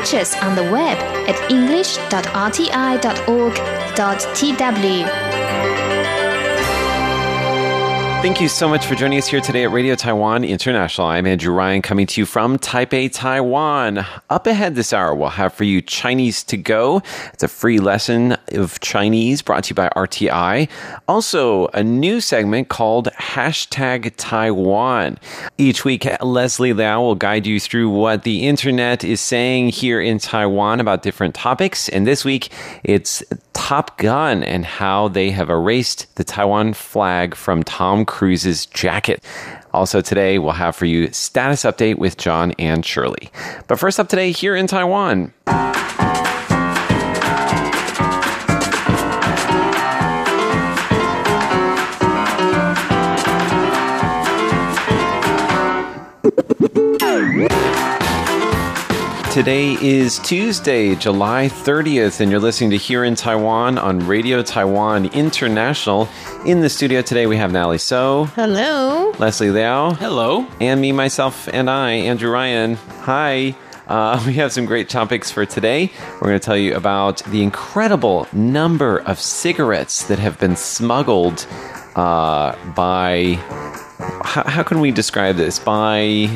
catch us on the web at english.rti.org.tw. Thank you so much for joining us here today at Radio Taiwan International. I'm Andrew Ryan coming to you from Taipei, Taiwan. Up ahead this hour, we'll have for you Chinese to Go. It's a free lesson of Chinese brought to you by RTI. Also, a new segment called Hashtag Taiwan. Each week, Leslie Liao will guide you through what the internet is saying here in Taiwan about different topics. And this week, it's Top Gun and how they have erased the Taiwan flag from Tom Cruise's jacket. Also, today we'll have for you status update with John and Shirley. But first up today, here in Taiwan. Today is Tuesday, July 30th, and you're listening to Here in Taiwan on Radio Taiwan International. In the studio today, we have Natalie So, Hello. Leslie Liao, Hello. and me, myself, and I, Andrew Ryan. Hi. Uh, we have some great topics for today. We're going to tell you about the incredible number of cigarettes that have been smuggled uh, by. How, how can we describe this? By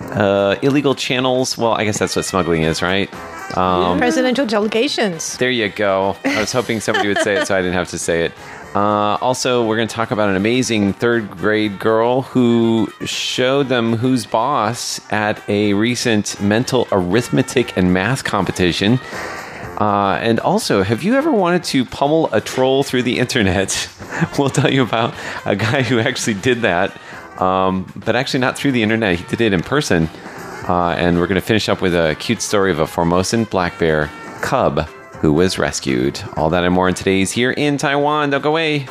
uh, illegal channels? Well, I guess that's what smuggling is, right? Um, Presidential delegations. there you go. I was hoping somebody would say it so I didn't have to say it. Uh, also, we're going to talk about an amazing third grade girl who showed them who's boss at a recent mental arithmetic and math competition. Uh, and also, have you ever wanted to pummel a troll through the internet? we'll tell you about a guy who actually did that, um, but actually not through the internet. He did it in person. Uh, and we're going to finish up with a cute story of a Formosan black bear cub who was rescued. All that and more in today's Here in Taiwan. Don't go away.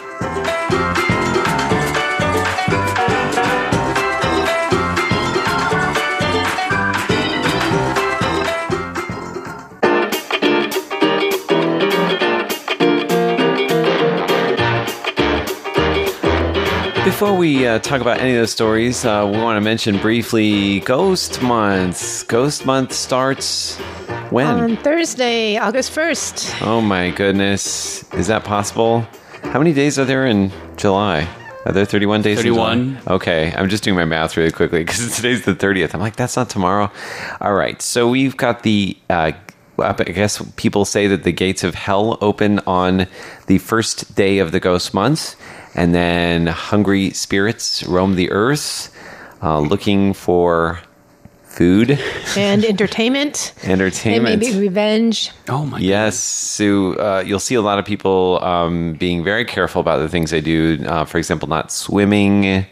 Before we uh, talk about any of those stories, uh, we want to mention briefly Ghost Month. Ghost Month starts when? On Thursday, August 1st. Oh my goodness. Is that possible? How many days are there in July? Are there 31 days 31. Okay, I'm just doing my math really quickly because today's the 30th. I'm like, that's not tomorrow. All right, so we've got the, uh, I guess people say that the gates of hell open on the first day of the ghost month, and then hungry spirits roam the earth uh, looking for food, And entertainment. and entertainment. maybe revenge. Oh my Yes, so uh, you'll see a lot of people um, being very careful about the things they do. Uh, for example, not swimming,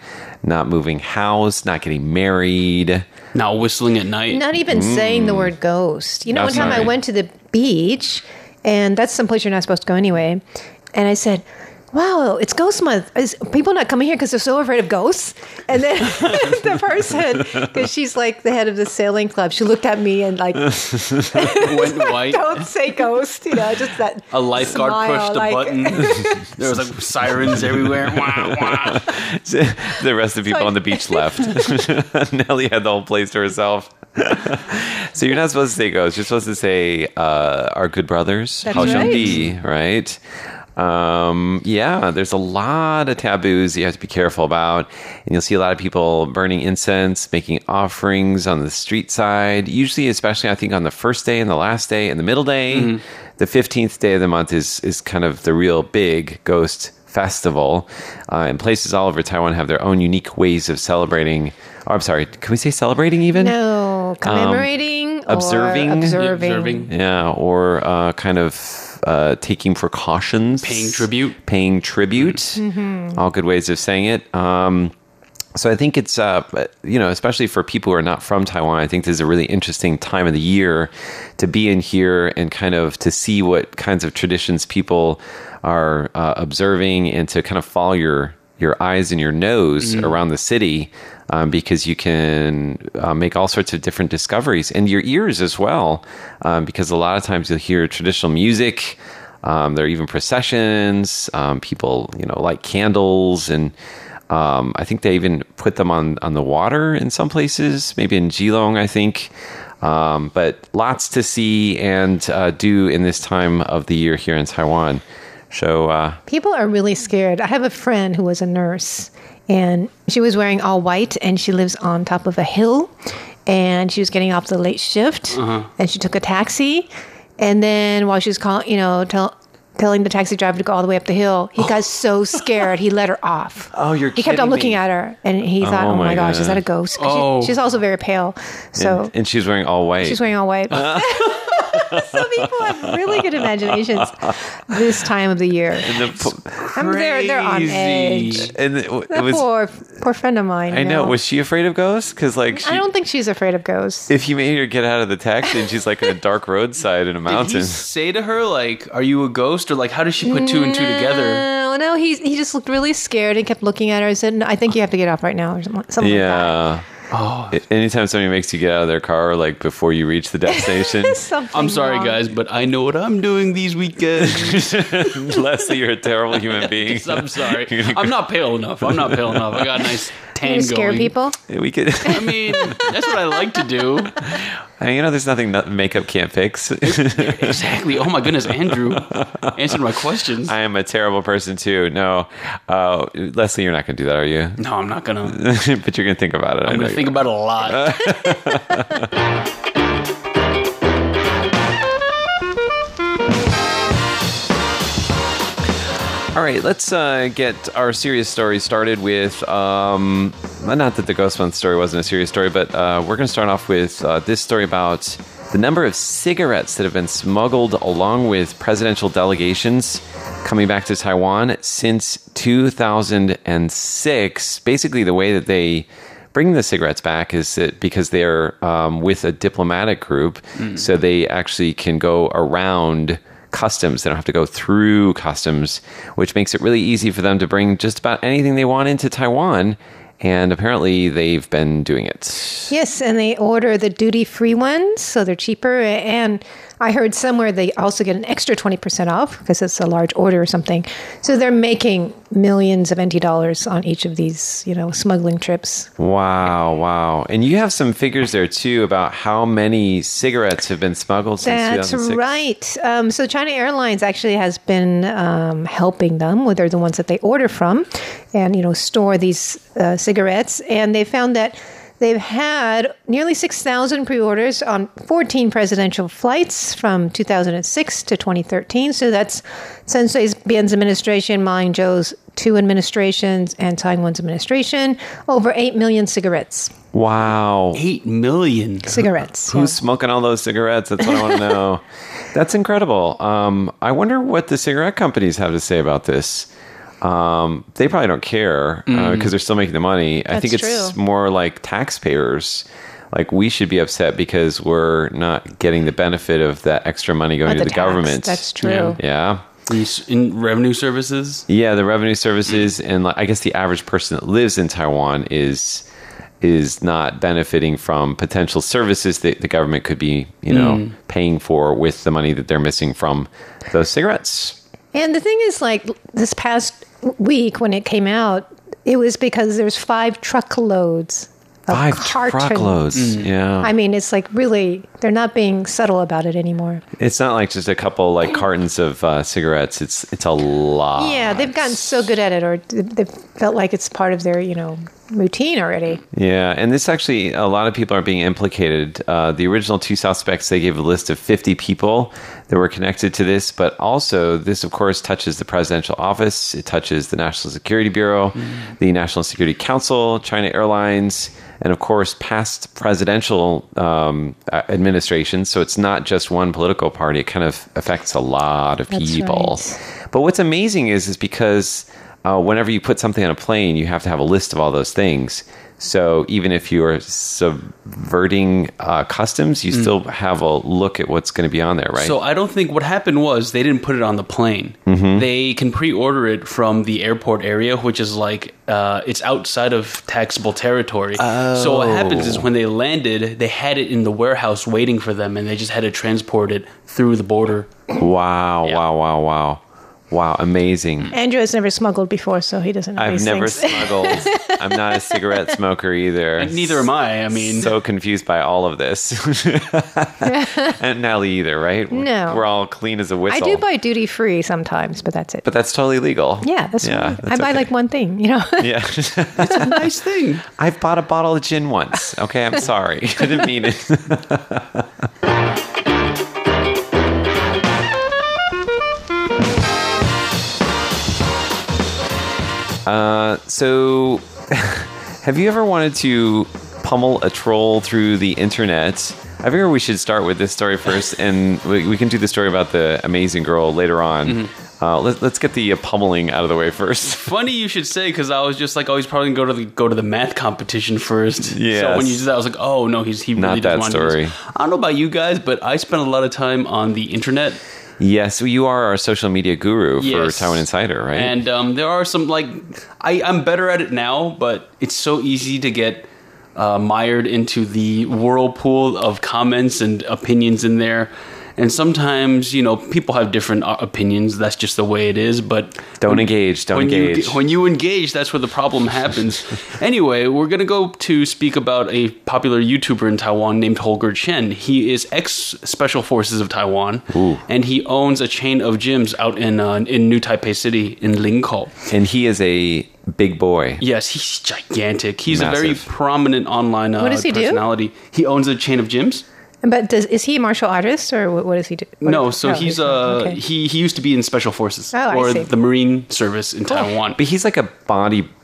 not moving house, not getting married. not whistling at night. Not even saying the word ghost. You know, That's one time not I went to the beach, and that's someplace you're not supposed to go anyway. And I said, Wow, it's ghost month. Is people not coming here because they're so afraid of ghosts? And then the person, because she's like the head of the sailing club, she looked at me and like, Went white. don't say ghost, you know, just that. A lifeguard smile, pushed a like- button. there was like sirens everywhere. Wah, wah. the rest of the people on the beach left. Nellie had the whole place to herself. so you're not supposed to say ghosts. You're supposed to say uh, our good brothers. That's How shall right. be, right? Um, yeah, there's a lot of taboos you have to be careful about. And you'll see a lot of people burning incense, making offerings on the street side. Usually, especially, I think, on the first day and the last day and the middle day. The 15th day of the month is, is kind of the real big ghost festival. Uh, and places all over Taiwan have their own unique ways of celebrating. Oh, I'm sorry, can we say celebrating even? No, commemorating, or observing? observing, Observing. Yeah, or uh, kind of uh, taking precautions, Paying tribute. paying tribute. All good ways of saying it. Um, so I think it's uh, you know, especially for people who are not from Taiwan, I think this is a really interesting time of the year to be in here and kind of to see what kinds of traditions people are uh, observing and to kind of follow your your eyes and your nose around the city um, because you can uh, make all sorts of different discoveries and your ears as well um, because a lot of times you'll hear traditional music um, there are even processions um, people you know light candles and um, I think they even put them on on the water in some places maybe in Keelung I think Um, but lots to see and uh, do in this time of the year here in Taiwan. So, uh, People are really scared. I have a friend who was a nurse and she was wearing all white and she lives on top of a hill and she was getting off the late shift and she took a taxi and then while she was calling, you know, tell, telling the taxi driver to go all the way up the hill, he got so scared he let her off. Oh, you're He kept on looking me. at her and he thought, Oh "Oh, my gosh, is that a ghost?" Oh. She, she's also very pale. So and, and she's wearing all white. She's wearing all white. so people have really good imaginations this time of the year. And the po- I mean, they're, they're on edge. and it, it was. poor, poor friend of mine. I you know. Was she afraid of ghosts? Because like, she, I don't think she's afraid of ghosts. if you made her get out of the taxi and she's like in a dark roadside in a Did mountain. he say to her like, "Are you a ghost?" or like, how does she put two and two together? No, no, he he just looked really scared and kept looking at her and said, "No, "I think you have to get off right now," or something, something like Yeah. Oh, Anytime somebody makes you get out of their car, like before you reach the destination, that. Something I'm sorry, wrong. guys, but I know what I'm doing these weekends. Leslie, you're a terrible human being. I'm sorry. I'm not pale enough. I'm not pale enough. I got a nice tan scare going. people. We could, I mean, that's what I like to do. I- you know, there's nothing that makeup can't fix. Exactly. Oh my goodness, Andrew answered my questions. I am a terrible person too. No, uh, Leslie, you're not going to do that, are you? No, I'm not gonna. But you're going to think about it. I'm gonna think about it a lot. All right, let's uh, get our serious story started with. Um, not that the Ghost Month story wasn't a serious story, but uh, we're going to start off with uh, this story about the number of cigarettes that have been smuggled along with presidential delegations coming back to Taiwan since 2006. Basically, the way that they bring the cigarettes back is that because they're um, with a diplomatic group, so they actually can go around customs. They don't have to go through customs, which makes it really easy for them to bring just about anything they want into Taiwan. And apparently, they've been doing it. Yes, and they order the duty free ones, so they're cheaper. And I heard somewhere they also get an extra 20% off because it's a large order or something. So they're making millions of NT dollars on each of these, you know, smuggling trips. Wow, wow. And you have some figures there too about how many cigarettes have been smuggled since That's 2006. right. Um, so China Airlines actually has been um, helping them. Well, they're the ones that they order from, and you know store these uh, cigarettes. And they found that they've had nearly six thousand pre-orders on fourteen presidential flights from 2006 to 2013. So that's Chen Shui-bian's administration, Ma Ying-jeou's two administrations, and Taiwan's administration. Over eight million cigarettes. Wow. Eight million. Cigarettes. Who's yeah. smoking all those cigarettes? That's what I want to know. That's incredible. Um, I wonder what the cigarette companies have to say about this. Um, they probably don't care uh, mm. because they're still making the money. I think it's true. more like taxpayers. Like we should be upset because we're not getting the benefit of that extra money going But to the, tax, government. That's true. Yeah. In, s- in revenue services. Yeah, the revenue services and like, I guess the average person that lives in Taiwan is is not benefiting from potential services that the government could be, you know, mm. paying for with the money that they're missing from those cigarettes. And the thing is, like this past week when it came out, it was because there's five truckloads of Five cartons. truckloads. Yeah. I mean, it's like really, they're not being subtle about it anymore. it's not like just a couple like cartons of uh, cigarettes. It's it's a lot. Yeah, they've gotten so good at it, or they've felt like it's part of their, you know, routine already. Yeah, and this actually, a lot of people are being implicated. Uh, the original two suspects, they gave a list of 50 people that were connected to this, but also this, of course, touches the presidential office, it touches the National Security Bureau, the National Security Council, China Airlines, and of course, past presidential um, administrations. So it's not just one political party; it kind of affects a lot of That's people. right. But what's amazing is is because uh, whenever you put something on a plane, you have to have a list of all those things. So even if you are subverting uh, customs, you still have a look at what's going to be on there, right? So I don't think what happened was they didn't put it on the plane. Mm-hmm. They can pre-order it from the airport area, which is like uh, it's outside of taxable territory. So what happens is when they landed, they had it in the warehouse waiting for them, and they just had to transport it through the border. wow, Yeah. wow, wow, wow, Wow, amazing. Andrew has never smuggled before, so he doesn't know I've these never things. smuggled. I'm not a cigarette smoker either. Neither am I. I mean, so confused by all of this. and Nelly either, right? No. We're all clean as a whistle. I do buy duty free sometimes, but that's it. but that's totally legal. yeah, that's, yeah. I that's buy okay. like one thing, you know. Yeah. it's a nice thing. I've bought a bottle of gin once. Okay, I'm sorry. I didn't mean it. Uh, so, have you ever wanted to pummel a troll through the internet? I figure we should start with this story first, and we, we can do the story about the amazing girl later on. Mm-hmm. Uh, let, let's get the uh, pummeling out of the way first. Funny you should say because I was just like, oh, he's probably gonna go to the go to the math competition first. So when you did that, I was like, oh no, he's he Not really doesn't that want to story. I don't know about you guys, but I spent a lot of time on the internet. Yes, you are our social media guru for Yes. Taiwan Insider, right? And um, there are some like I, I'm better at it now, but it's so easy to get uh, mired into the whirlpool of comments and opinions in there. And sometimes, you know, people have different uh, opinions. That's just the way it is. But Don't when- engage, don't when engage. You, when you engage, that's where the problem happens. anyway, we're gonna go to speak about a popular YouTuber in Taiwan named Holger Chen. He is ex Special Forces of Taiwan, and he owns a chain of gyms out in uh, in New Taipei City in Linkou. and he is a big boy. Yes, he's gigantic. He's a very prominent online uh, What does he do? personality. He owns a chain of gyms. But does, is he a martial artist or what, what does he do? What- No, so oh, he's uh okay. he he used to be in special forces Oh, I or see. the Marine Service in Taiwan. But he's like a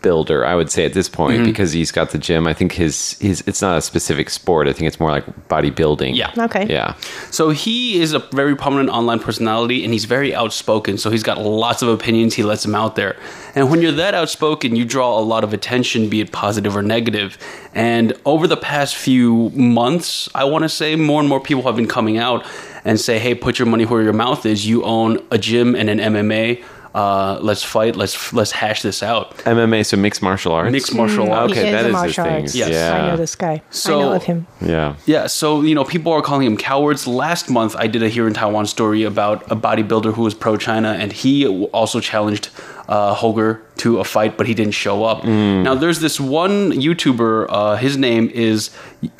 bodybuilder, I would say at this point, mm-hmm. because he's got the gym. I think his his it's not a specific sport. I think it's more like bodybuilding. Yeah. Okay. Yeah. So he is a very prominent online personality and he's very outspoken. So he's got lots of opinions. He lets them out there. And when you're that outspoken, you draw a lot of attention, be it positive or negative. And over the past few months, I want to say more and more people have been coming out and say, hey, put your money where your mouth is. You own a gym and an MMA. Uh, let's fight. Let's let's hash this out. MMA, so mixed martial arts. Mixed martial arts. Okay, he that is a is his thing. Yes. Yeah. I know this guy. I know of him. Yeah. Yeah, so you know, people are calling him cowards. Last month, I did a here in Taiwan story about a bodybuilder who was pro China, and he also challenged uh, Holger to a fight, but he didn't show up. Now, there's this one YouTuber. Uh, his name is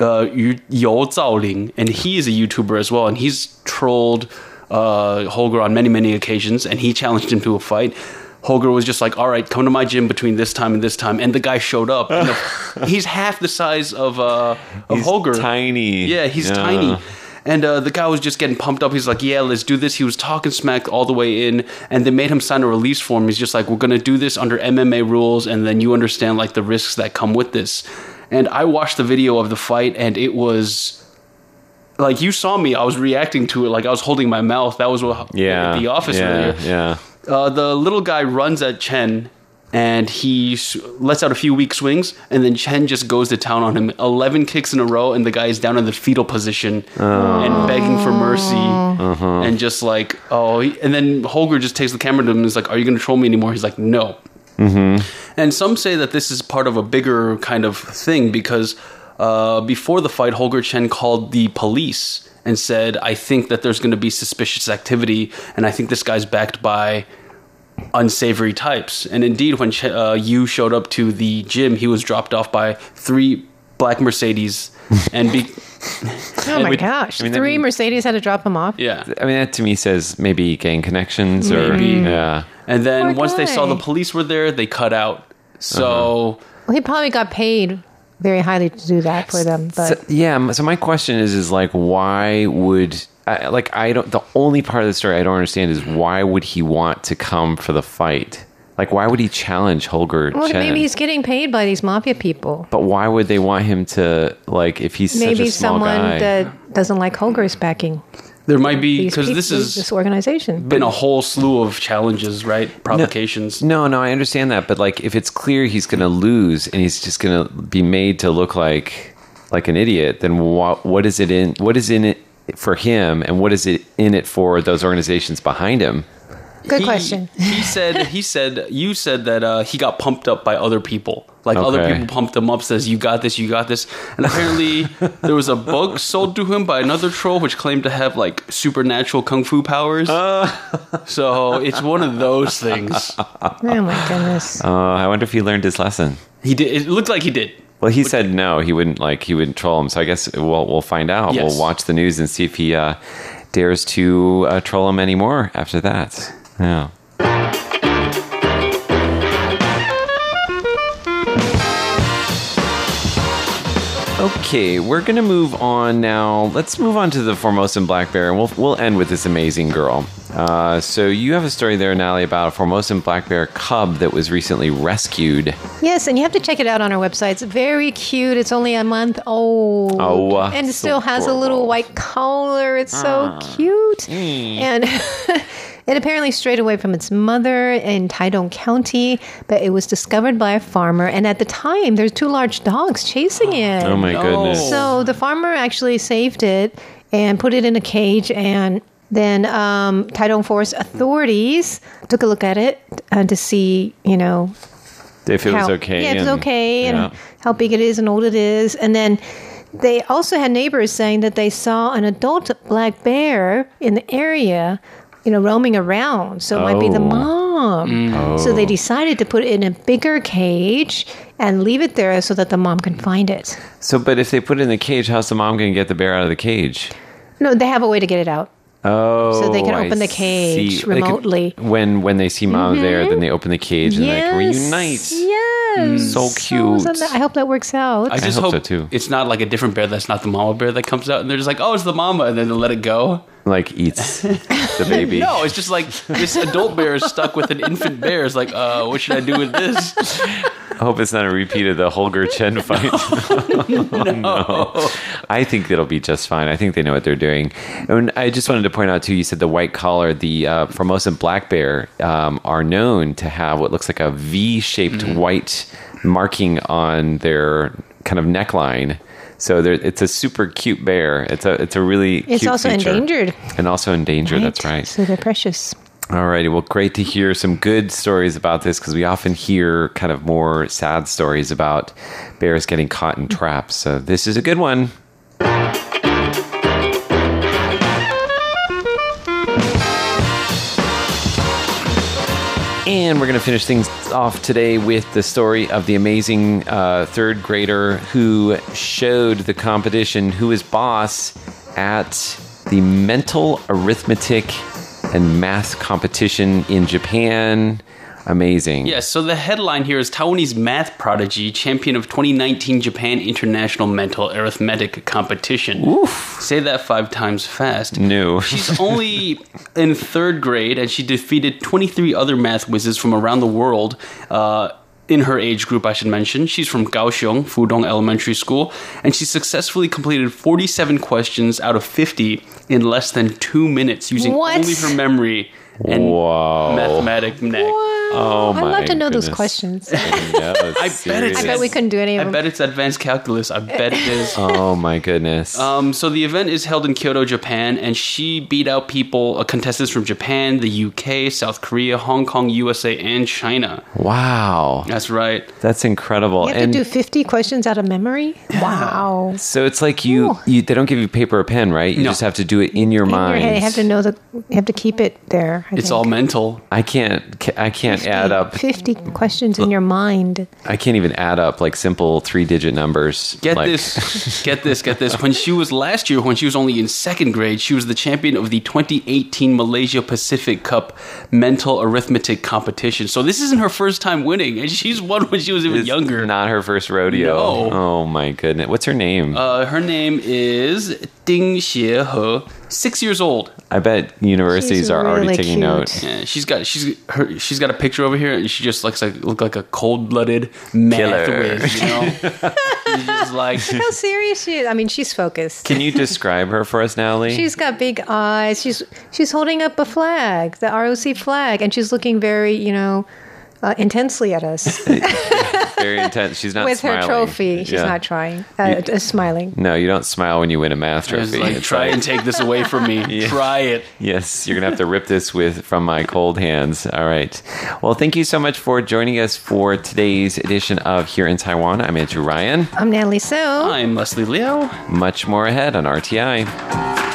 uh, Yu Yo Zaoling, and he is a YouTuber as well, and he's trolled uh, Holger on many, many occasions, and he challenged him to a fight. Holger was just like, "All right, come to my gym between this time and this time," and the guy showed up. And the- he's half the size of uh, of He's Holger. tiny. Yeah, he's Yeah. tiny. And uh, the guy was just getting pumped up. He's like, "Yeah, let's do this." He was talking smack all the way in, and they made him sign a release form. He's just like, "We're gonna do this under MMA rules, and then you understand like the risks that come with this." And I watched the video of the fight, and it was like you saw me. I was reacting to it like I was holding my mouth. That was what Yeah. the office Yeah. earlier Yeah. uh, the little guy runs at Chen and he lets out a few weak swings and then Chen just goes to town on him 11 kicks in a row and the guy is down in the fetal position and begging for mercy and just like oh and then Holger just takes the camera to him and is like are you going to troll me anymore he's like no and some say that this is part of a bigger kind of thing because uh, before the fight, Holger Chen called the police and said, I think that there's going to be suspicious activity, and I think this guy's backed by unsavory types. And indeed, when Ch- uh, Yu showed up to the gym, he was dropped off by three black Mercedes. and be- Oh my would- gosh! I mean, that Three mean- Mercedes had to drop him off. yeah. I mean, that to me says maybe gang connections or Maybe. yeah. And then Poor once they saw the police were there, they cut out. So. Well, he probably got paid very highly to do that for them. But So, yeah. So my question is, is like, why would I, like I don't? The only part of the story I don't understand is why would he want to come for the fight? Like, why would he challenge Holger well, Chen? maybe he's getting paid by these mafia people. but why would they want him to like if he's such Maybe a small someone guy? that doesn't like Holger's backing There might be because this is this organization. been a whole slew of challenges, right? Provocations. No, no, I understand that, but like if it's clear he's going to lose and he's just going to be made to look like like an idiot, then what what is it in what is in it for him and what is it in it for those organizations behind him? Good He- question. He said he said you said that uh, he got pumped up by other people. Like other people pumped him up, says you got this, you got this. And apparently there was a book sold to him by another troll which claimed to have like supernatural kung fu powers. so it's one of those things. Oh my goodness. Uh, I wonder if he learned his lesson. He did. It looked like he did. Well, he said no, he wouldn't like he wouldn't troll him. So I guess we'll we'll find out. Yes. We'll watch the news and see if he uh, dares to uh, troll him anymore after that. Yeah. Okay, we're gonna move on now. Let's move on to the Formosan black bear, and we'll we'll end with this amazing girl. Uh, so you have a story there, Natalie, about a Formosan black bear cub that was recently rescued. Yes, and you have to check it out on our website. It's very cute. It's only a month old. Oh, uh, and it so still has a little white collar. It's so cute. And it apparently strayed away from its mother in Taidong County, but it was discovered by a farmer. And at the time, there's two large dogs chasing it. Oh my No. goodness! So the farmer actually saved it and put it in a cage and then um, Taidong Forest authorities took a look at it uh, to see, you know, if it was how- okay. Yeah, it was and- okay, yeah. and how big it is and old it is. And then they also had neighbors saying that they saw an adult black bear in the area, you know, roaming around. So it might be the Oh. mom. So they decided to put it in a bigger cage and leave it there so that the mom can find it. So, but if they put it in the cage, how's the mom going to get the bear out of the cage? No, they have a way to get it out. Oh, So they can I open the cage see. They can- remotely. Mm-hmm. when when they see mom there, then they open the cage and they can reunite. Yes. So cute. so that- I hope that works out. I just hope hope, so, too. it's not like a different bear that's not the mama bear that comes out and they're just like, oh, it's the mama, and then they let it go. Like eats the baby. No, it's just like this adult bear is stuck with an infant bear. It's like, uh, what should I do with this? I hope it's not a repeat of the Holger Chen fight. no. I think it'll be just fine. I think they know what they're doing. And I just wanted to point out too. You said the white collar, the uh, Formosan black bear, um, are known to have what looks like a V-shaped Mm-hmm. white marking on their kind of neckline. So there, it's a super cute bear. It's a it's a really It's also feature. endangered. and also endangered. That's right. So they're precious. Alrighty, well, great to hear some good stories about this because we often hear kind of more sad stories about bears getting caught in traps. So this is a good one. And we're going to finish things off today with the story of the amazing uh, third grader who showed the competition who is boss at the mental arithmetic and math competition in Japan. Amazing. Yes, so the headline here is Taiwanese math prodigy, champion of 2019 Japan International Mental Arithmetic Competition. Oof. Say that five times fast. No. She's only in third grade, and she defeated 23 other math whizzes from around the world. Uh, in her age group, I should mention. She's from Kaohsiung, Fudong Elementary School, and she successfully completed 47 questions out of 50 in less than two minutes using What? only her memory and Whoa. mathematic neck. Oh I'd love to know those goodness. questions. Yeah, I bet it's- I bet we couldn't do any of I them. bet it's advanced calculus. I bet it is. Oh my goodness. Um, so the event is held in Kyoto, Japan, and she beat out people, uh, contestants from Japan, the UK, South Korea, Hong Kong, USA, and China. wow. That's right. That's incredible. You have and to do 50 questions out of memory? Wow. so it's like you, you they don't give you paper or pen, right? You No. just have to do it in your In your mind. head, you have to know the, you have to keep it there. I It's think. all mental. I can't I can't add up 50 questions in your mind. I can't even add up like simple three digit numbers. Get Like- this, get this, get this. When she was last year, when she was only in second grade, she was the champion of the 2018 Malaysia Pacific Cup mental arithmetic competition. So this isn't her first time winning, and she's won when she was even It's younger. Not her first rodeo. No. Oh my goodness. What's her name? Uh, her name is Ding Xiehe, six years old. I bet universities She's are already taking cute. note. Yeah, she's got she's her she's got a picture over here, and she just looks like look like a cold blooded math Killer. whiz. You know, she's just like How serious she is. I mean, she's focused. Can you describe her for us, Natalie? She's got big eyes. She's she's holding up a flag, the ROC flag, and she's looking very, you know, uh, intensely at us Very intense. She's not with smiling. her trophy. She's Yeah. not trying, uh, uh, smiling. No, you don't smile when you win a math It's trophy. like, It's try like- and take this away from me. Try it. Yes, you're gonna have to rip this with from my cold hands. All right. Well, thank you so much for joining us for today's edition of Here in Taiwan. I'm Andrew Ryan. I'm Natalie So. I'm Leslie Liao. Much more ahead on RTI.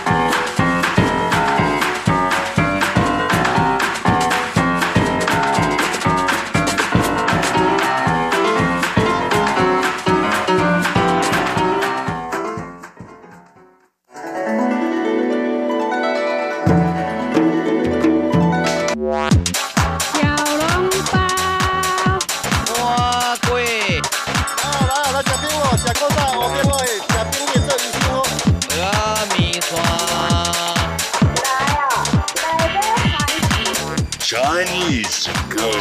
Chinese go.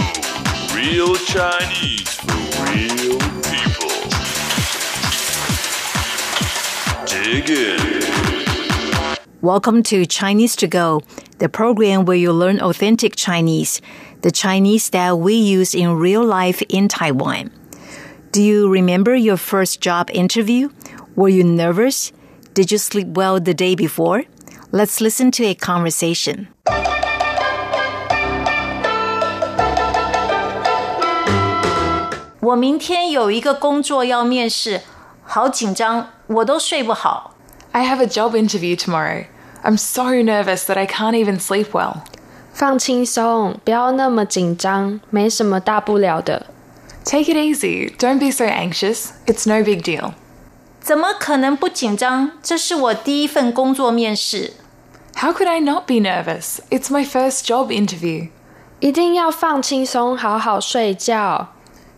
Real Chinese for real people. Dig in. Welcome to Chinese to Go, the program where you learn authentic Chinese, the Chinese that we use in real life in Taiwan. Do you remember your first job interview? Were you nervous? Did you sleep well the day before? Let's listen to a conversation. 我明天有一个工作要面试，好紧张，我都睡不好。I have a job interview tomorrow. I'm so nervous that I can't even sleep well. 放轻松，不要那么紧张，没什么大不了的。Take it easy. Don't be so anxious. It's no big deal. 怎么可能不紧张？这是我第一份工作面试。How could I not be nervous? It's my first job interview. 一定要放轻松，好好睡觉。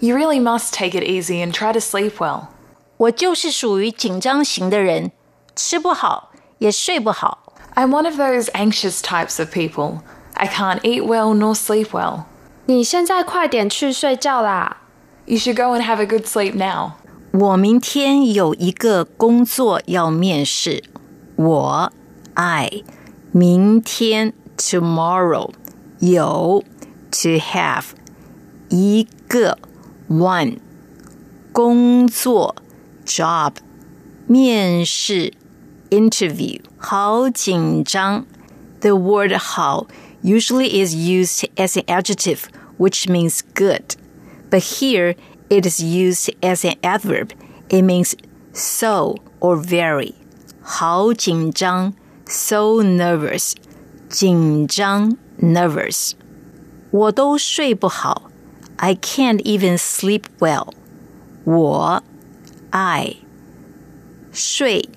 You really must take it easy and try to sleep well. 我就是属于紧张型的人，吃不好，也睡不好。 I'm one of those anxious types of people. I can't eat well nor sleep well. 你现在快点去睡觉啦！ You should go and have a good sleep now. 我明天有一个工作要面试。我爱明天 tomorrow 有 to have 一个 one 工作 job 面试 interview 好紧张。The word 好 usually is used as an adjective, which means good. But here it is used as an adverb. It means so or very. 好紧张 so nervous. 紧张 nervous. 我都睡不好 I can't even sleep well. 我爱睡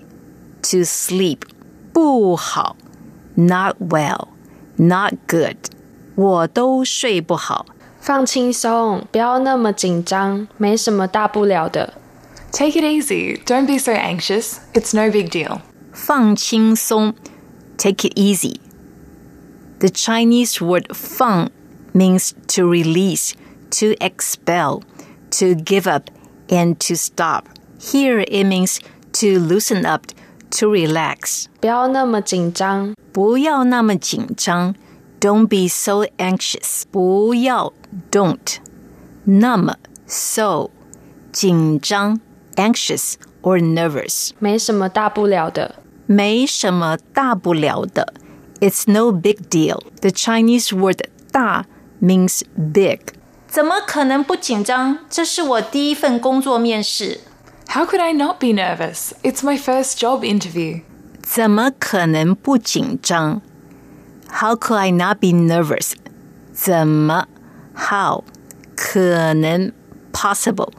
to sleep 不好 not well, not good. 我都睡不好。放轻松，不要那么紧张，没什么大不了的。 Take it easy. Don't be so anxious. It's no big deal. 放轻松 take it easy. The Chinese word 放 means to release, to expel, to give up, and to stop. Here it means to loosen up, to relax. 不要那么紧张，不要那么紧张 Don't be so anxious. 不要 don't. 那么 so 紧张 anxious or nervous. 没什么大不了的。没什么大不了的 It's no big deal. The Chinese word 大 means big. 怎么可能不紧张？这是我第一份工作面试。 How could I not be nervous? It's my first job interview. 怎么可能不紧张？How could I not be nervous？怎么？How 可能 possible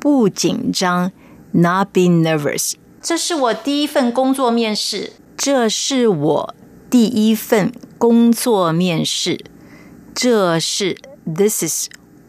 不紧张？Not be nervous。这是我第一份工作面试。这是我第一份工作面试。这是 This is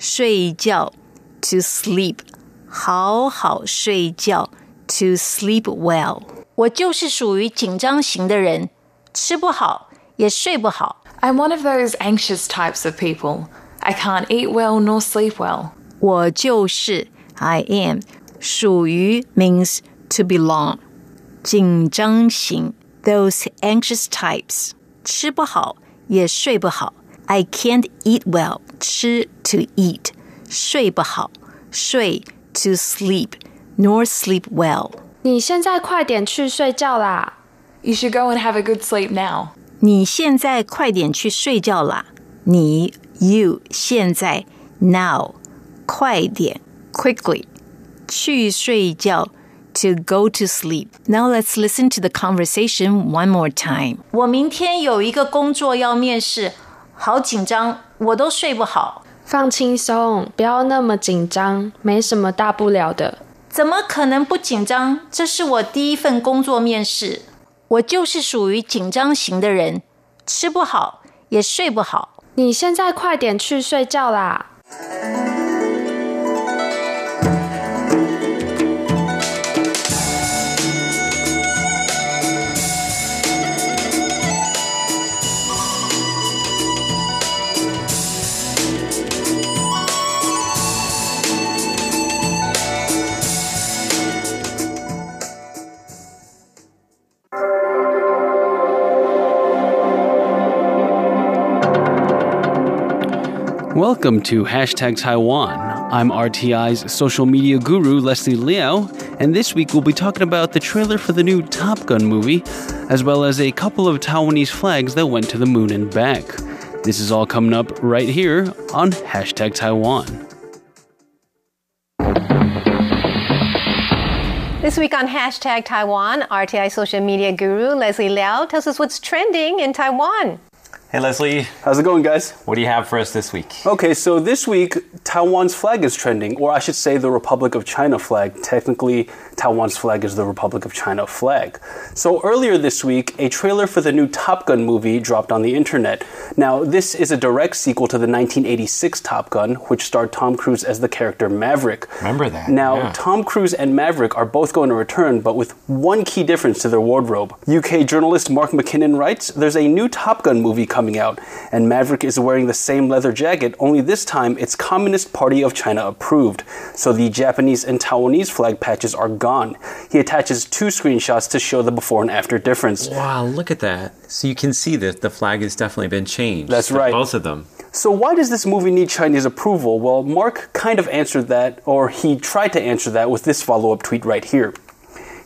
睡觉，to sleep，好好睡觉，to sleep well。我就是属于紧张型的人，吃不好也睡不好。 I'm one of those anxious types of people. I can't eat well nor sleep well. 我就是 I am，属于 means to belong，紧张型 those anxious types，吃不好也睡不好。I can't eat well， 吃 to eat，睡不好，睡 to sleep nor sleep well。你现在快点去睡觉啦！ You should go and have a good sleep now. 你现在快点去睡觉啦！你 you 现在 now 快点 quickly 去睡觉 to go to sleep. Now let's listen to the conversation one more time. 我明天有一个工作要面试，好紧张， 我都睡不好。放轻松，不要那么紧张，没什么大不了的。怎么可能不紧张？这是我第一份工作面试，我就是属于紧张型的人，吃不好也睡不好。你现在快点去睡觉啦！Welcome to Hashtag Taiwan. I'm RTI's social media guru, Leslie Liao, and this week we'll be talking about the trailer for the new Top Gun movie, as well as a couple of Taiwanese flags that went to the moon and back. This is all coming up right here on Hashtag Taiwan. This week on hashtag Taiwan, RTI social media guru Leslie Liao tells us what's trending in Taiwan. Hey, Leslie, How's it going, guys? what do you have for us this week? Okay, so this week, Taiwan's flag is trending, or I should say the Republic of China flag. Technically, Taiwan's flag is the Republic of China flag. So earlier this week, a trailer for the new Top Gun movie dropped on the internet. Now, this is a direct sequel to the 1986 Top Gun, which starred Tom Cruise as the character Maverick. Remember that, Now, yeah. Tom Cruise and Maverick are both going to return, but with one key difference to their wardrobe. UK journalist Mark MacKinnon writes There's a new Top Gun movie coming out, and Maverick is wearing the same leather jacket, only this time it's Communist Party of China approved. So the Japanese and Taiwanese flag patches are gone. He attaches two screenshots to show the before and after difference. Wow, look at that. So you can see that the flag has definitely been changed. That's right. Both of them. So, why does this movie need Chinese approval? Well, Mark kind of answered that, or he tried to answer that with this follow up tweet right here.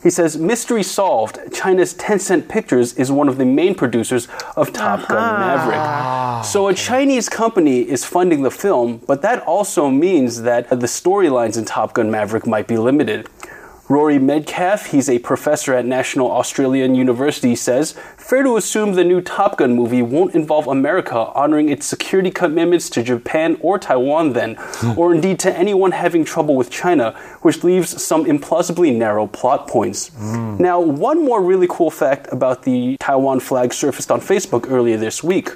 He says, Mystery solved. China's Tencent Pictures is one of the main producers of Top Gun Maverick. Ah, so, a Chinese company is funding the film, but that also means that the storylines in Top Gun Maverick might be limited. Rory Medcalf, he's a professor at National Australian University, says fair to assume the new Top Gun movie won't involve America honoring its security commitments to Japan or Taiwan, then, or indeed to anyone having trouble with China, which leaves some implausibly narrow plot points. Hmm. Now, one more really cool fact about the Taiwan flag surfaced on Facebook earlier this week.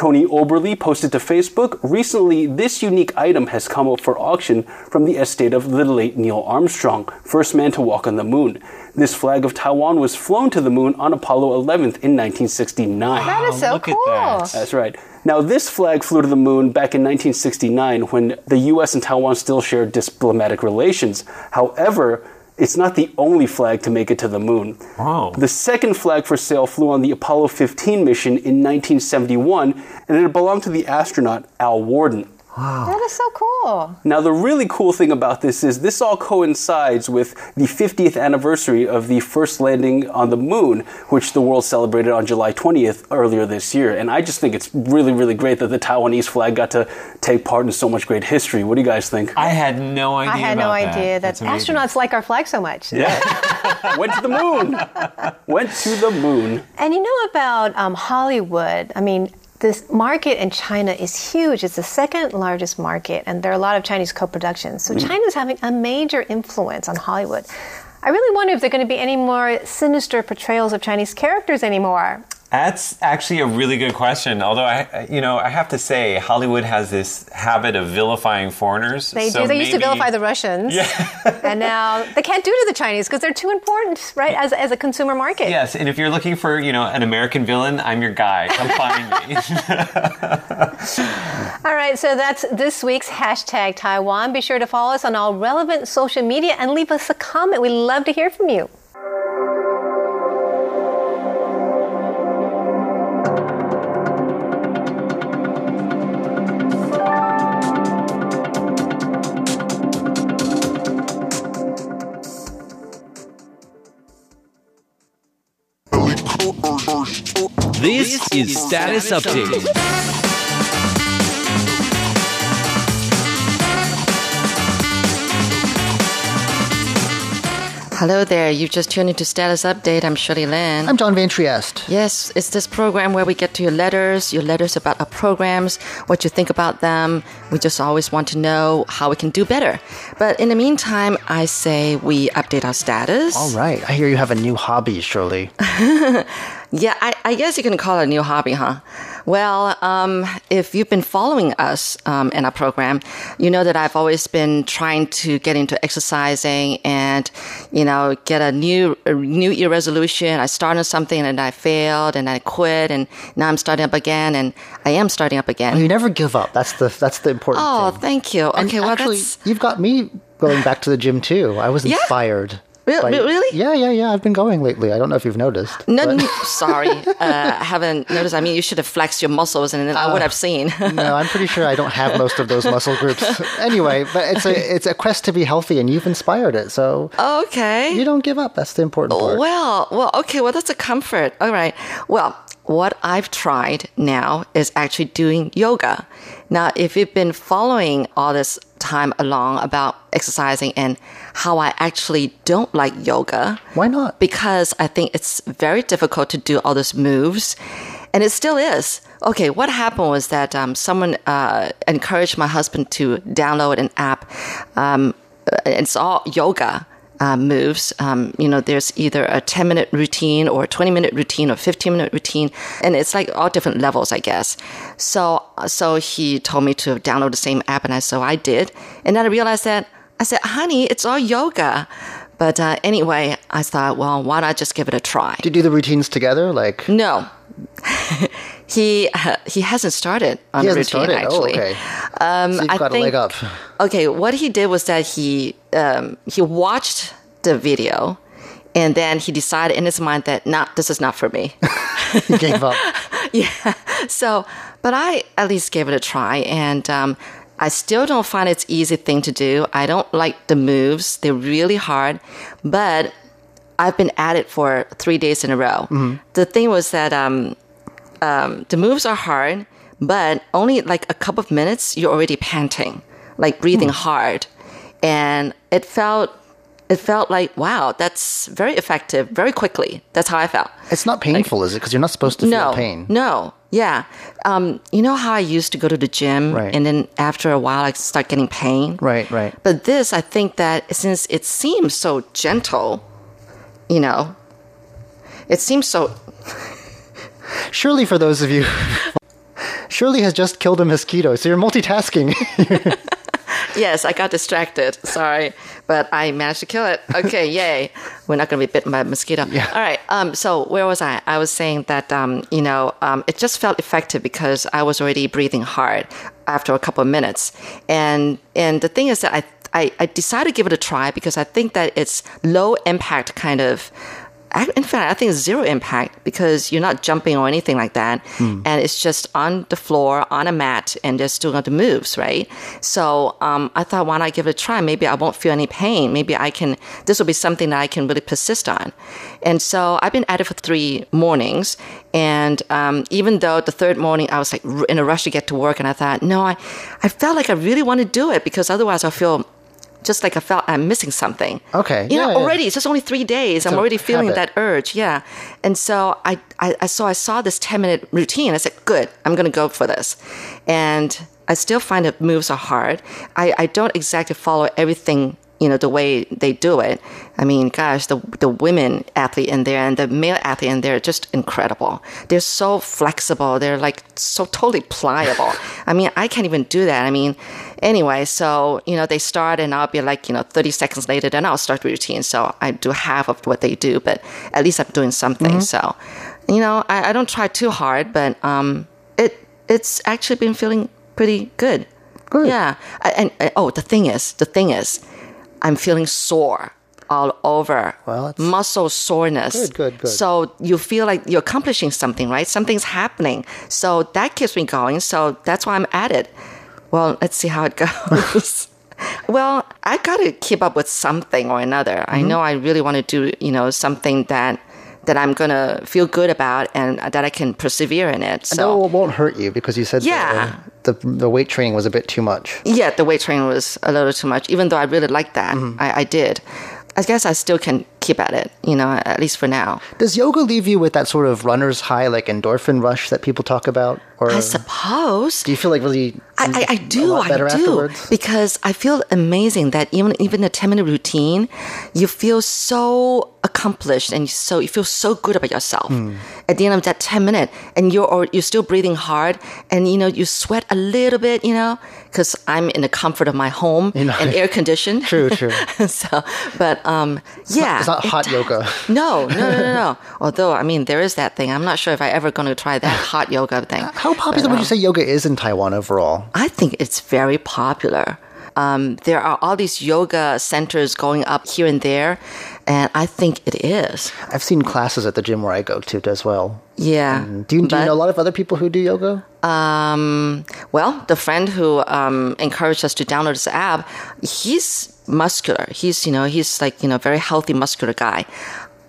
Tony Oberly posted to Facebook recently this unique item has come up for auction from the estate of the late Neil Armstrong, first man to walk on the moon. This flag of Taiwan was flown to the moon on Apollo 11th in 1969. That is so look at cool. that. That's right. Now, this flag flew to the moon back in 1969 when the US and Taiwan still shared diplomatic relations. However, it's not the only flag to make it to the moon. Wow. The second flag for sale flew on the Apollo 15 mission in 1971, and it belonged to the astronaut Al Worden. That is so cool. Now, the really cool thing about this is this all coincides with the 50th anniversary of the first landing on the moon, which the world celebrated on July 20th earlier this year. And I just think it's really, really great that the Taiwanese flag got to take part in so much great history. What do you guys think? I had no idea. I had no about that. idea that That's amazing. astronauts like our flag so much. Yeah. Went to the moon! Went to the moon. And you know about um, Hollywood? I mean, this market in China is huge. It's the second largest market, and there are a lot of Chinese co productions. So mm. China is having a major influence on Hollywood. I really wonder if there are going to be any more sinister portrayals of Chinese characters anymore. That's actually a really good question. Although I, you know, I have to say, Hollywood has this habit of vilifying foreigners. They so do. They used to vilify the Russians. Yeah. and now they can't do to the Chinese because they're too important, right? As, as a consumer market. Yes, and if you're looking for, you know, an American villain, I'm your guy. Come find me. All right, so that's this week's hashtag Taiwan. Be sure to follow us on all relevant social media and leave us a comment. We'd love to hear from you. Is Status Update. Hello there. You've just tuned into Status Update. I'm Shirley Lin. I'm John Van Trieste. Yes, it's this program where we get to your letters, your letters about our programs, what you think about them. We just always want to know how we can do better. But in the meantime, I say we update our status. All right. I hear you have a new hobby, Shirley. Yeah, I, I guess you can call it a new hobby, huh? Well, um, if you've been following us um, in our program, you know that I've always been trying to get into exercising and, you know, get a new a new year resolution. I started something and I failed and I quit and now I'm starting up again and I am starting up again. You never give up. That's the that's the important Oh, thing. thank you. And Okay, well actually, that's you've got me going back to the gym too. I was Yeah? inspired. Re- by- re- really? Yeah, yeah, yeah. I've been going lately. I don't know if you've noticed. no, but- sorry, uh, I haven't noticed. I mean, you should have flexed your muscles, and then I would have seen. no, I'm pretty sure I don't have most of those muscle groups. anyway, but it's a it's a quest to be healthy, and you've inspired it. So okay. you don't give up. That's the important part. Well, well, okay, well, that's a comfort. All right. Well, what I've tried now is actually doing yoga. Now, if you've been following all this time along about exercising and how I actually don't like yoga, Why not? because I think it's very difficult to do all those moves. And it still is. Okay, what happened was that um, someone uh, encouraged my husband to download an app. Um, it's all yoga. Uh, moves. Um, you know, there's either a 10 minute routine or a 20 minute routine or 15 minute routine, and it's like all different levels, I guess. So, so he told me to download the same app, and I so I did, and then I realized that I said, "Honey, it's all yoga." But uh, anyway, I thought, well, why not just give it a try? Do you do the routines together? Like No. he uh, he hasn't started on he the hasn't routine started. actually. Oh, okay. Um, so I got a think- leg up. Okay, what he did was that he um, he watched the video, and then he decided in his mind that not this is not for me. He gave up. yeah. So, but I at least gave it a try, and um, I still don't find it's easy thing to do. I don't like the moves; they're really hard. But I've been at it for three days in a row. The thing was that um, um, the moves are hard, but only like a couple of minutes, you're already panting, like breathing hard, and it felt. It felt like wow, that's very effective, very quickly. That's how I felt. It's not painful, is it? Because you're not supposed to no, feel pain. No, yeah. Um, you know how I used to go to the gym, Right. and then after a while, I start getting pain. Right, right. But this, I think that since it seems so gentle, you know, it seems so. Surely, for those of you, Shirley has just killed a mosquito, so you're multitasking. Yes, I got distracted. Sorry, but I managed to kill it. Okay, yay! We're not going to be bitten by a mosquito. Yeah. All right. Um. So where was I? I was saying that um. You know. Um. It just felt effective because I was already breathing hard after a couple of minutes, and and the thing is that I I, I decided to give it a try because I think that it's low impact kind of. In fact, I think it's zero impact because you're not jumping or anything like that, and it's just on the floor on a mat, and there's still the moves, right? So um, I thought, why not give it a try? Maybe I won't feel any pain. Maybe I can. This will be something that I can really persist on, and so I've been at it for three mornings, and um, even though the third morning I was like in a rush to get to work, and I thought, no, I, I felt like I really want to do it because otherwise I'll feel just like I felt I'm missing something. Okay, You know, yeah, yeah. already it's just only three days. I'm already feeling habit. that urge. Yeah. And so I, I, I saw I saw this 10 minute routine. I said, good, I'm gonna go for this. And I still find that moves are hard. I, I don't exactly follow everything you know, the way they do it. I mean, gosh, the the women athlete in there and the male athlete in there are just incredible. They're so flexible. They're like so totally pliable. I mean, I can't even do that. I mean, anyway, so you know, they start and I'll be like, you know, 30 seconds later, then I'll start the routine. So I do half of what they do, but at least I'm doing something. So, you know, I, I don't try too hard, but um, it it's actually been feeling pretty good. Good. Yeah. I- And, and oh, the thing is, the thing is, I'm feeling sore all over. Well, muscle soreness. Good, good, good. So you feel like you're accomplishing something, right? Something's happening. So that keeps me going. So that's why I'm at it. Well, let's see how it goes. well, I got to keep up with something or another. Mm-hmm. I know I really want to do, you know, something that that I'm gonna feel good about and that I can persevere in it. And So that won't hurt you because you said Yeah. the, the the weight training was a bit too much. yeah, the weight training was a little too much. Even though I really liked that, Mm-hmm. I, I did. I guess I still can keep at it, you know, at least for now. Does yoga leave you with that sort of runner's high, like endorphin rush that people talk about? Or I suppose. do you feel like really? I, I, I do, I do, afterwards? because I feel amazing that even even a ten minute routine, you feel so accomplished and so you feel so good about yourself Hmm. at the end of that ten minute, and you're or you're still breathing hard, and you know you sweat a little bit, you know, because I'm in the comfort of my home You know, and air conditioned. True, true. so, but um, yeah, it's not hot does. yoga. No, no, no, no, no. Although I mean, there is that thing. I'm not sure if I ever going to try that hot yoga thing. How popular But, would um, you say yoga is in Taiwan overall? I think it's very popular. Um, there are all these yoga centers going up here and there, and I think it is. I've seen classes at the gym where I go to as well. Yeah. Do you, do you know a lot of other people who do yoga? Um, well, the friend who um, encouraged us to download this app, he's muscular. He's, you know, he's like, you know, very healthy, muscular guy.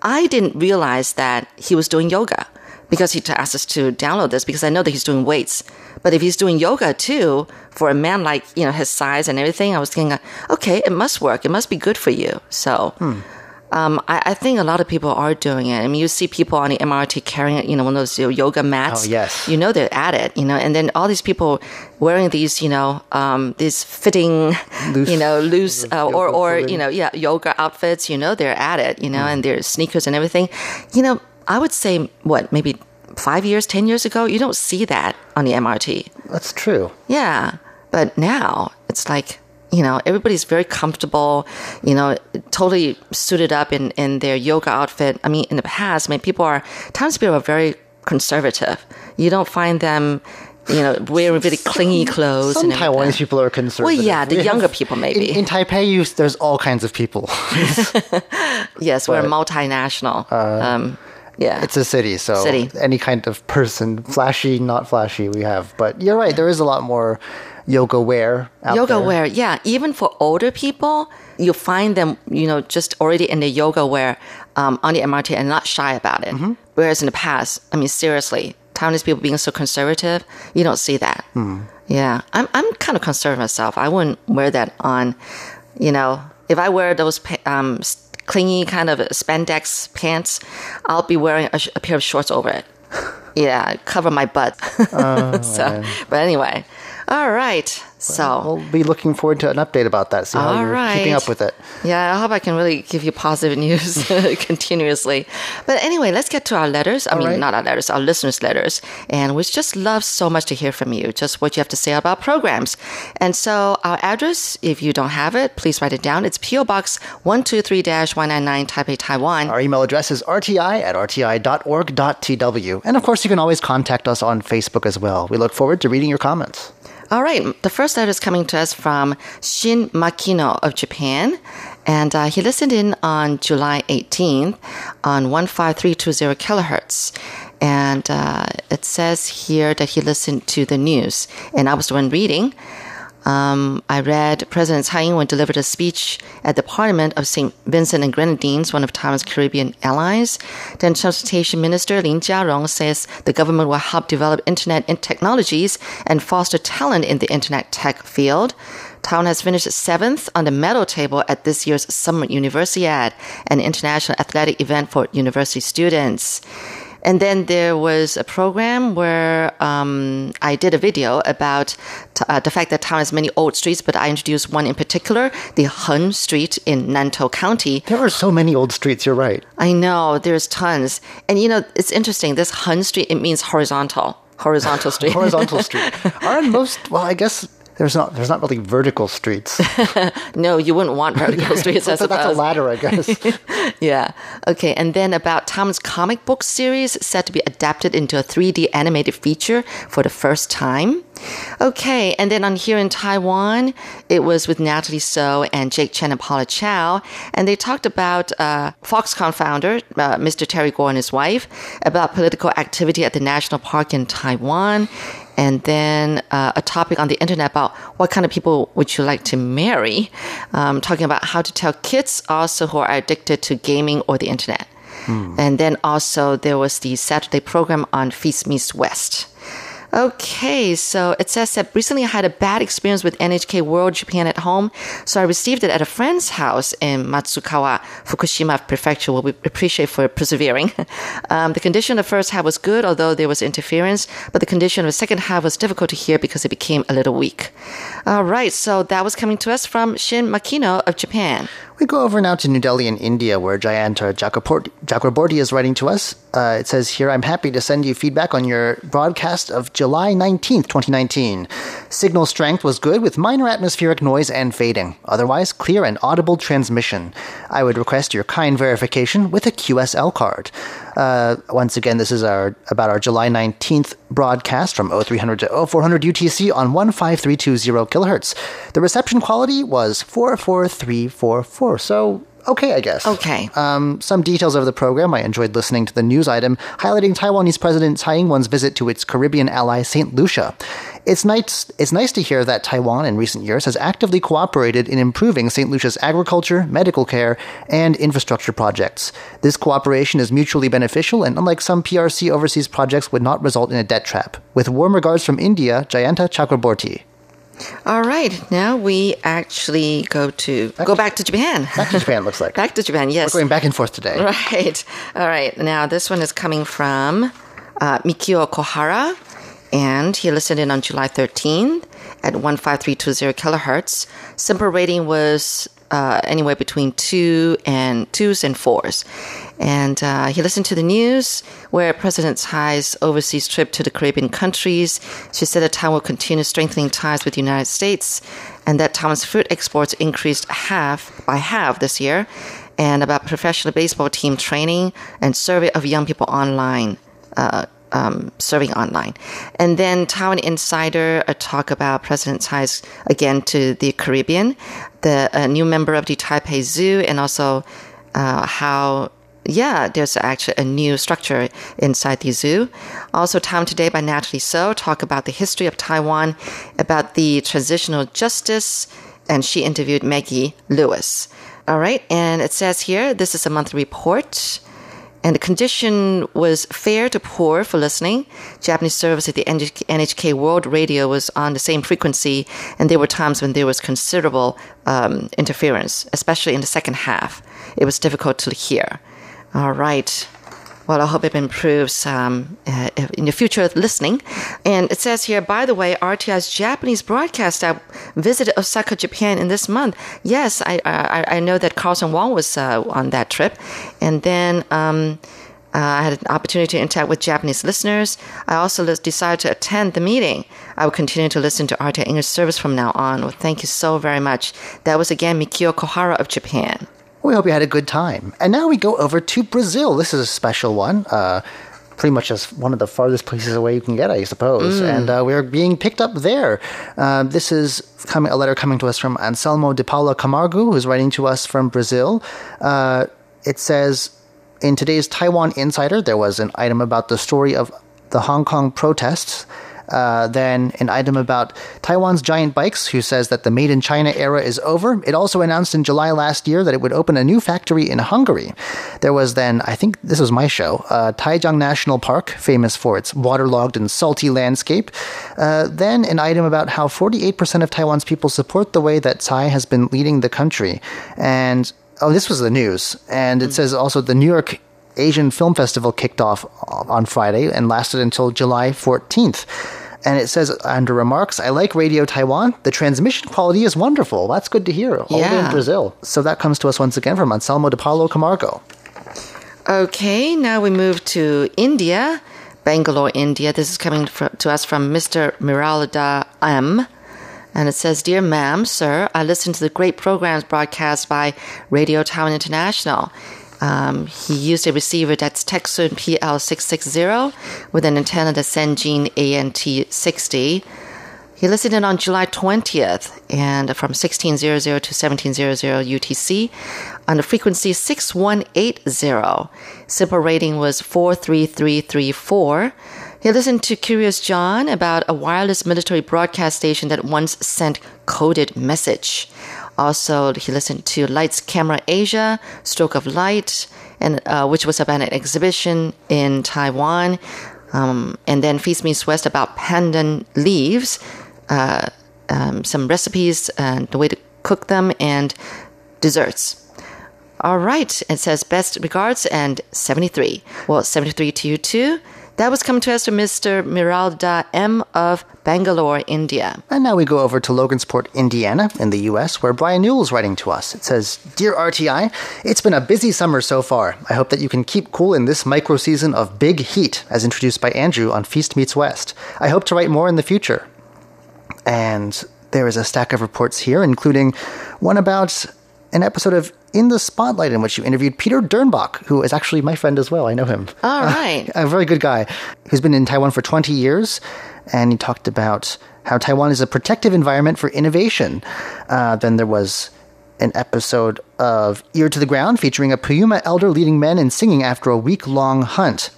I didn't realize that he was doing yoga because he asked us to download this because I know that he's doing weights. But if he's doing yoga too, for a man like, you know, his size and everything, I was thinking, okay, it must work. It must be good for you. So, um, I, I think a lot of people are doing it. I mean, you see people on the MRT carrying, you know, one of those yoga mats. Oh, yes. You know they're at it, you know, and then all these people wearing these, you know, um, these fitting, Loose- you know, loose uh, or or clothing. you know, yeah, yoga outfits. You know, they're at it, you know, and their sneakers and everything. You know, I would say what maybe five years, ten years ago, you don't see that on the MRT. That's true. Yeah. But now it's like, you know, everybody's very comfortable, you know, totally suited up in, in their yoga outfit. I mean, in the past, I mean, people are, times people are very conservative. You don't find them, you know, wearing really clingy clothes. Some. Taiwanese people are conservative. Well, yeah, the We younger have- people maybe. In, in Taipei, you, there's all kinds of people. yes, we're but- multinational. um, yeah. It's a city, so City. any kind of person, flashy, not flashy, we have. But you're right, there is a lot more yoga wear out yoga there. wear, yeah. Even for older people, you find them, you know, just already in the yoga wear um, on the MRT and not shy about it. Mm-hmm. Whereas in the past, I mean, seriously, Taiwanese people being so conservative, you don't see that. Hmm. Yeah, I'm I'm kind of conservative myself. I wouldn't wear that on, you know, if I wear those um, clingy kind of spandex pants, I'll be wearing a, sh- a pair of shorts over it. Yeah, cover my butt. Oh, so, but anyway, all right. So We'll be looking forward to an update about that, see how All you're keeping up with it. Yeah, I hope I can really give you positive news continuously. But anyway, let's get to our letters. I mean, right. not our letters, our listeners' letters. And we just love so much to hear from you, just what you have to say about programs. And so our address, if you don't have it, please write it down. It's P.O. Box 123-199 Taipei, Taiwan. Our email address is rti at rti.org.tw. And of course, you can always contact us on Facebook as well. We look forward to reading your comments. All right. The first letter is coming to us from Shin Makino of Japan. And uh, he listened in on July 18th on 15320 kilohertz. And uh, it says here that he listened to the news. And I was the one reading. Um, I read President Tsai Ing-wen delivered a speech at the Parliament of St. Vincent and Grenadines, one of Taiwan's Caribbean allies. Then Transportation Minister Lin Jiarong says the government will help develop internet and technologies and foster talent in the internet tech field. Taiwan has finished seventh on the medal table at this year's Summer Universiade, an international athletic event for university students. And then there was a program where um, I did a video about t- uh, the fact that town has many old streets, but I introduced one in particular, the Hun Street in Nantou County. There are so many old streets, you're right. I know, there's tons. And you know, it's interesting. This Hun Street, it means horizontal. Horizontal street. Horizontal street. Aren't most, well, I guess there's not there's not really vertical streets. no, you wouldn't want vertical streets, I That's a ladder, I guess. yeah. Okay. And then about Tom's comic book series set to be adapted into a 3D animated feature for the first time. Okay. And then on here in Taiwan, it was with Natalie So and Jake Chen and Paula Chow. And they talked about uh, Foxconn founder, uh, Mr. Terry Gou and his wife, about political activity at the national park in Taiwan. And then uh, a topic on the internet about what kind of people would you like to marry, um, talking about how to tell kids also who are addicted to gaming or the internet. And then also there was the Saturday program on Feast Meets West. Okay, so it says that recently I had a bad experience with NHK World Japan at home, so I received it at a friend's house in Matsukawa, Fukushima Prefecture. Well, we appreciate for persevering. Um, the condition of the first half was good, although there was interference, but the condition of the second half was difficult to hear because it became a little weak. All right, so that was coming to us from Shin Makino of Japan. We go over now to New Delhi in India, where Jayanta Chakraborty is writing to us. Uh, it says here, I'm happy to send you feedback on your broadcast of July 19th, 2019. Signal strength was good with minor atmospheric noise and fading. Otherwise, clear and audible transmission. I would request your kind verification with a QSL card. Uh, once again, this is our about our July 19th broadcast from 0300 to 0400 UTC on 15320 kilohertz. The reception quality was 44344. So, okay, I guess. Okay. Um, some details of the program. I enjoyed listening to the news item highlighting Taiwanese President Tsai Ing-wen's visit to its Caribbean ally St. Lucia. It's nice, it's nice to hear that Taiwan in recent years has actively cooperated in improving St. Lucia's agriculture, medical care, and infrastructure projects. This cooperation is mutually beneficial and unlike some PRC overseas projects would not result in a debt trap. With warm regards from India, Jayanta Chakraborty. All right, now we actually go to go back to Japan. Back to Japan, looks like. Back to Japan, yes. We're going back and forth today. Right. All right. Now, this one is coming from uh, Mikio Kohara, and he listened in on July 13th at 15320 kilohertz. SINPO rating was uh, anywhere between two and twos and fours. And uh, he listened to the news where President Tsai's overseas trip to the Caribbean countries. She said that Taiwan will continue strengthening ties with the United States and that Taiwan's fruit exports increased half by half this year. And about professional baseball team training and survey of young people online. Uh, um, serving online. And then Taiwan Insider uh, talk about President Tsai's again to the Caribbean, the uh, new member of the Taipei Zoo, and also uh, how yeah, there's actually a new structure inside the zoo. Also, Time Today by Natalie So talk about the history of Taiwan, about the transitional justice, and she interviewed Maggie Lewis. All right, and it says here this is a monthly report. And the condition was fair to poor for listening. Japanese service at the NHK World Radio was on the same frequency, and there were times when there was considerable um, interference, especially in the second half. It was difficult to hear. All right. Well, I hope it improves um, uh, in the future listening. And it says here, by the way, RTI's Japanese broadcast app visited Osaka, Japan in this month. Yes, I I, I know that Carlson Wong was uh, on that trip. And then um, uh, I had an opportunity to interact with Japanese listeners. I also decided to attend the meeting. I will continue to listen to RTI English service from now on. Well, thank you so very much. That was again Mikio Kohara of Japan. We hope you had a good time. And now we go over to Brazil. This is a special one. Uh, pretty much as one of the farthest places away you can get, I suppose. And uh, we're being picked up there. Uh, this is coming, a letter coming to us from Anselmo de Paula Camargo, who's writing to us from Brazil. Uh, it says in today's Taiwan Insider, there was an item about the story of the Hong Kong protests. Uh, then an item about Taiwan's giant bikes, who says that the made in China era is over. It also announced in July last year that it would open a new factory in Hungary. There was then, I think this was my show, uh, Taijiang National Park, famous for its waterlogged and salty landscape. Uh, then an item about how 48% of Taiwan's people support the way that Tsai has been leading the country. And oh, this was the news. And it says also the New York Asian Film Festival kicked off on Friday and lasted until July 14th. And it says under remarks, I like Radio Taiwan. The transmission quality is wonderful. That's good to hear. All way in Brazil. So that comes to us once again from Anselmo de Paulo Camargo. Okay, now we move to India, Bangalore, India. This is coming to us from Mr. Miralda M. And it says, Dear ma'am, sir, I listen to the great programs broadcast by Radio Taiwan International. Um, he used a receiver that's Tecsun PL660 with an antenna that's Senjin ANT60. He listened in on July 20th and from 1600 to 1700 UTC on the frequency 6180. SINPO rating was 43334. He listened to Curious John about a wireless military broadcast station that once sent coded message. Also, he listened to Lights Camera Asia, Stroke of Light, and uh, which was about an exhibition in Taiwan. Um, and then Feast Meets West about pandan leaves, uh, um, some recipes and the way to cook them, and desserts. All right, it says best regards and 73. Well, 73 to you too. That was coming to us from Mr. Miralda M. of Bangalore, India. And now we go over to Logansport, Indiana, in the US, where Brian Newell is writing to us. It says, Dear RTI, it's been a busy summer so far. I hope that you can keep cool in this micro season of big heat, as introduced by Andrew on Feast Meets West. I hope to write more in the future. And there is a stack of reports here, including one about an episode of In the Spotlight in which you interviewed Peter Dernbach, who is actually my friend as well. I know him. All right. a very good guy who's been in Taiwan for 20 years, and he talked about how Taiwan is a protective environment for innovation. Uh, then there was an episode of Ear to the Ground featuring a Puyuma elder leading men in singing after a week long hunt.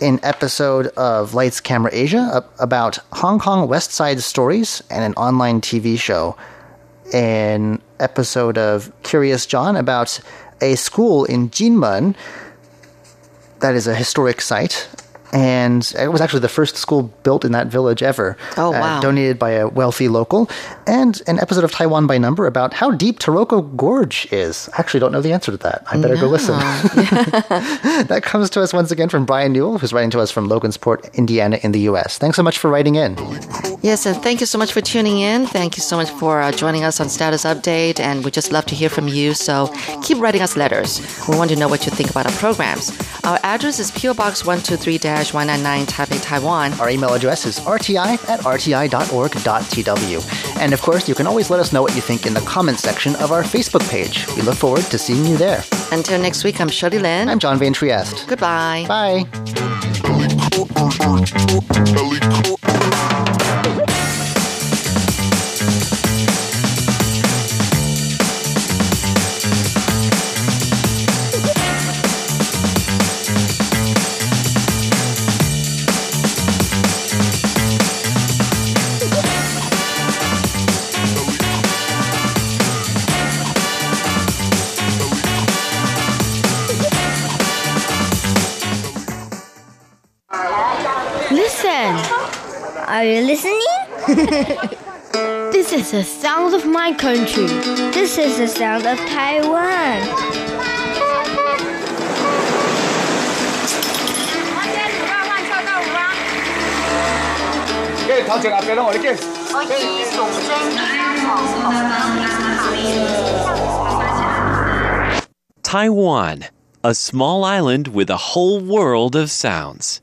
An episode of Lights Camera Asia about Hong Kong West Side stories and an online TV show. An episode of Curious John about a school in Jinmen that is a historic site. And it was actually the first school built in that village ever. Oh, wow. donated by a wealthy local. And an episode of Taiwan by Number about how deep Taroko Gorge is. I actually don't know the answer to that. I better go listen. that comes to us once again from Brian Newell, who's writing to us from Logansport, Indiana, in the U.S. Thanks so much for writing in. Yes, and thank you so much for tuning in. Thank you so much for uh, joining us on Status Update, and we just love to hear from you. So keep writing us letters. We want to know what you think about our programs. Our address is PO Box 123-199 Taipei, Taiwan. Our email address is rti at rti.org.tw. And of course, you can always let us know what you think in the comment section of our Facebook page. We look forward to seeing you there. Until next week, I'm Shirley Lin. I'm John Van Trieste. Goodbye. Bye. My country. This is the sound of Taiwan. Taiwan, a small island with a whole world of sounds.